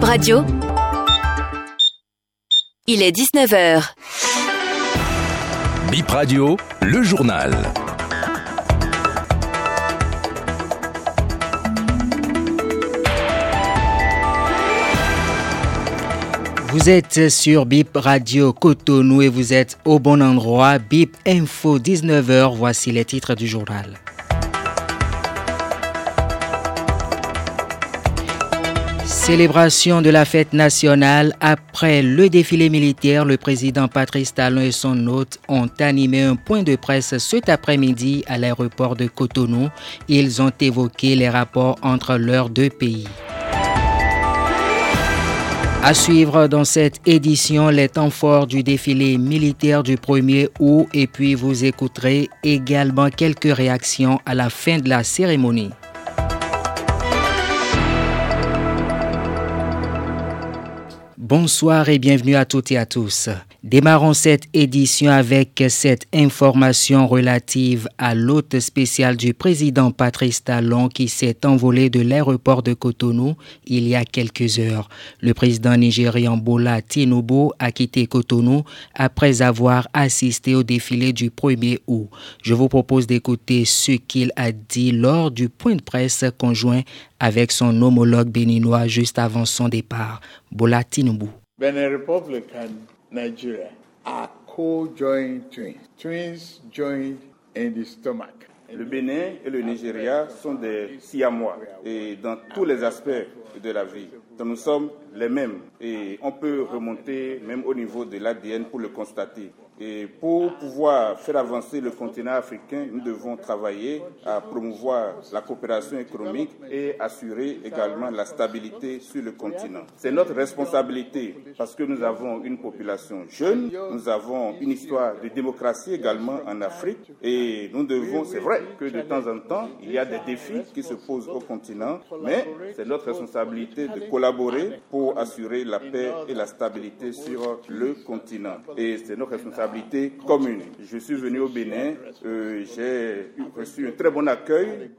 Bip Radio. Il est 19h. Bip Radio, le journal. Vous êtes sur Bip Radio Cotonou et vous êtes au bon endroit. Bip Info 19h, voici les titres du journal. Célébration de la fête nationale. Après le défilé militaire, le président Patrice Talon et son hôte ont animé un point de presse cet après-midi à l'aéroport de Cotonou. Ils ont évoqué les rapports entre leurs deux pays. À suivre dans cette édition les temps forts du défilé militaire du 1er août et puis vous écouterez également quelques réactions à la fin de la cérémonie. Bonsoir et bienvenue à toutes et à tous. Démarrons cette édition avec cette information relative à l'hôte spécial du président Patrice Talon qui s'est envolé de l'aéroport de Cotonou il y a quelques heures. Le président nigérian Bola Tinubu a quitté Cotonou après avoir assisté au défilé du 1er août. Je vous propose d'écouter ce qu'il a dit lors du point de presse conjoint avec son homologue béninois juste avant son départ, Bola Tinubu. Benin Republic and Nigeria are co-joined twins. Twins joined in the stomach. Le Bénin et le Nigeria sont des siamois et dans tous les aspects de la vie. Nous sommes les mêmes et on peut remonter même au niveau de l'ADN pour le constater. Et pour pouvoir faire avancer le continent africain, nous devons travailler à promouvoir la coopération économique et assurer également la stabilité sur le continent. C'est notre responsabilité parce que nous avons une population jeune, nous avons une histoire de démocratie également en Afrique et nous devons, c'est vrai que de temps en temps, il y a des défis qui se posent au continent, mais c'est notre responsabilité de collaborer pour assurer la paix et la stabilité sur le continent. Et c'est notre responsabilité Je suis venu au Bénin, euh, j'ai reçu un très bon accueil.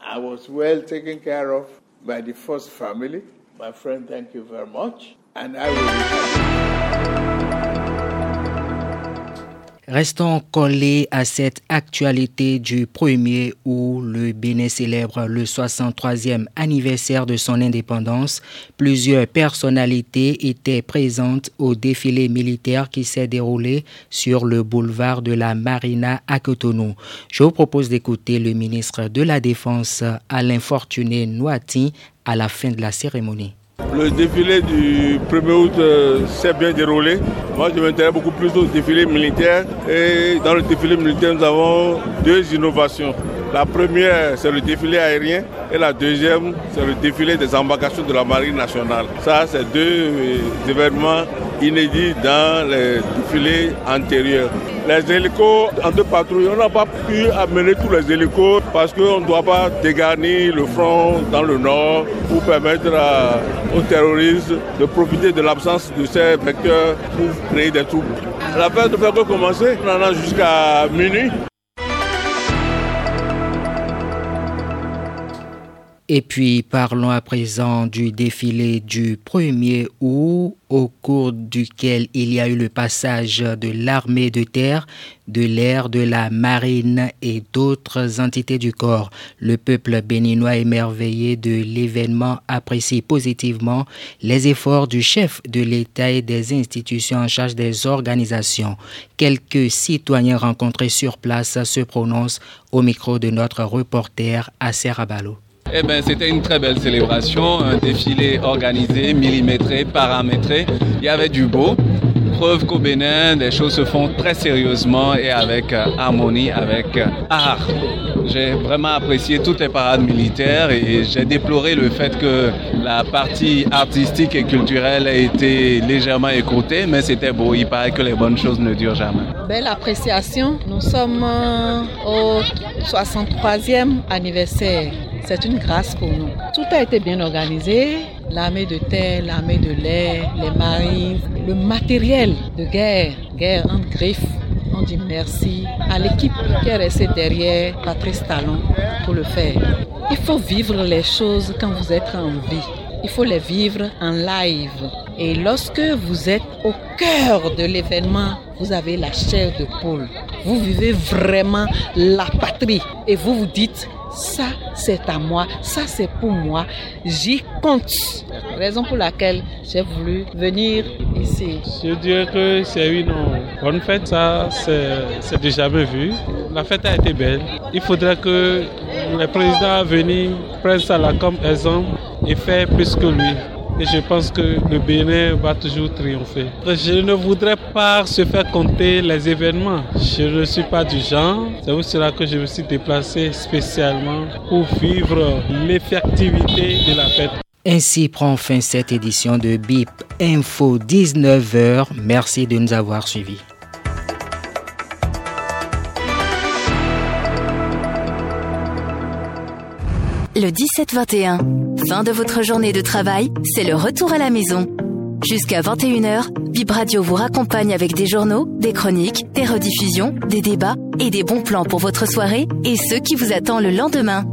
I was well taken care of by the first family. My friend, thank you very much. Restons collés à cette actualité du 1er où le Bénin célèbre le 63e anniversaire de son indépendance. Plusieurs personnalités étaient présentes au défilé militaire qui s'est déroulé sur le boulevard de la Marina à Cotonou. Je vous propose d'écouter le ministre de la Défense Alain Fortuné Noati à la fin de la cérémonie. Le défilé du 1er août euh, s'est bien déroulé. Moi, je m'intéresse beaucoup plus au défilé militaire. Et dans le défilé militaire, nous avons deux innovations. La première, c'est le défilé aérien. Et la deuxième, c'est le défilé des embarcations de la Marine nationale. Ça, c'est deux euh, événements inédits dans les défilés antérieurs. Les hélicos en deux patrouilles, on n'a pas pu amener tous les hélicos parce qu'on ne doit pas dégarnir le front dans le nord pour permettre aux terroristes de profiter de l'absence de ces vecteurs pour créer des troupes. La ne fait que commencer, on en a jusqu'à minuit. Et puis parlons à présent du défilé du 1er août au cours duquel il y a eu le passage de l'armée de terre, de l'air, de la marine et d'autres entités du corps. Le peuple béninois émerveillé de l'événement apprécie positivement les efforts du chef de l'État et des institutions en charge des organisations. Quelques citoyens rencontrés sur place se prononcent au micro de notre reporter Asser Abalo. Eh ben, c'était une très belle célébration, un défilé organisé, millimétré, paramétré. Il y avait du beau. Preuve qu'au Bénin, les choses se font très sérieusement et avec euh, harmonie, avec euh, art. J'ai vraiment apprécié toutes les parades militaires et j'ai déploré le fait que la partie artistique et culturelle ait été légèrement écoutée, mais c'était beau. Il paraît que les bonnes choses ne durent jamais. Belle appréciation. Nous sommes euh, au 63e anniversaire. C'est une grâce pour nous. Tout a été bien organisé. L'armée de terre, l'armée de l'air, les marines, le matériel de guerre, guerre en griffe. On dit merci à l'équipe qui est restée derrière Patrice Talon pour le faire. Il faut vivre les choses quand vous êtes en vie. il faut les vivre en live. Et lorsque vous êtes au cœur de l'événement, vous avez la chair de poule. Vous vivez vraiment la patrie et vous vous dites ça c'est à moi, ça c'est pour moi, j'y compte. Raison pour laquelle j'ai voulu venir ici. Je dirais que c'est une bonne fête, ça c'est déjà vu. La fête a été belle. Il faudrait que le président à venir prenne ça là comme exemple et faire plus que lui. Et je pense que le Bénin va toujours triompher. Je ne voudrais pas se faire compter les événements. Je ne suis pas du genre. C'est pour cela que je me suis déplacé spécialement pour vivre l'effectivité de la fête. Ainsi prend fin cette édition de BIP Info 19h. Merci de nous avoir suivis. Le 17-21, fin de votre journée de travail, c'est le retour à la maison. Jusqu'à 21h, Bip Radio vous raccompagne avec des journaux, des chroniques, des rediffusions, des débats et des bons plans pour votre soirée et ceux qui vous attendent le lendemain.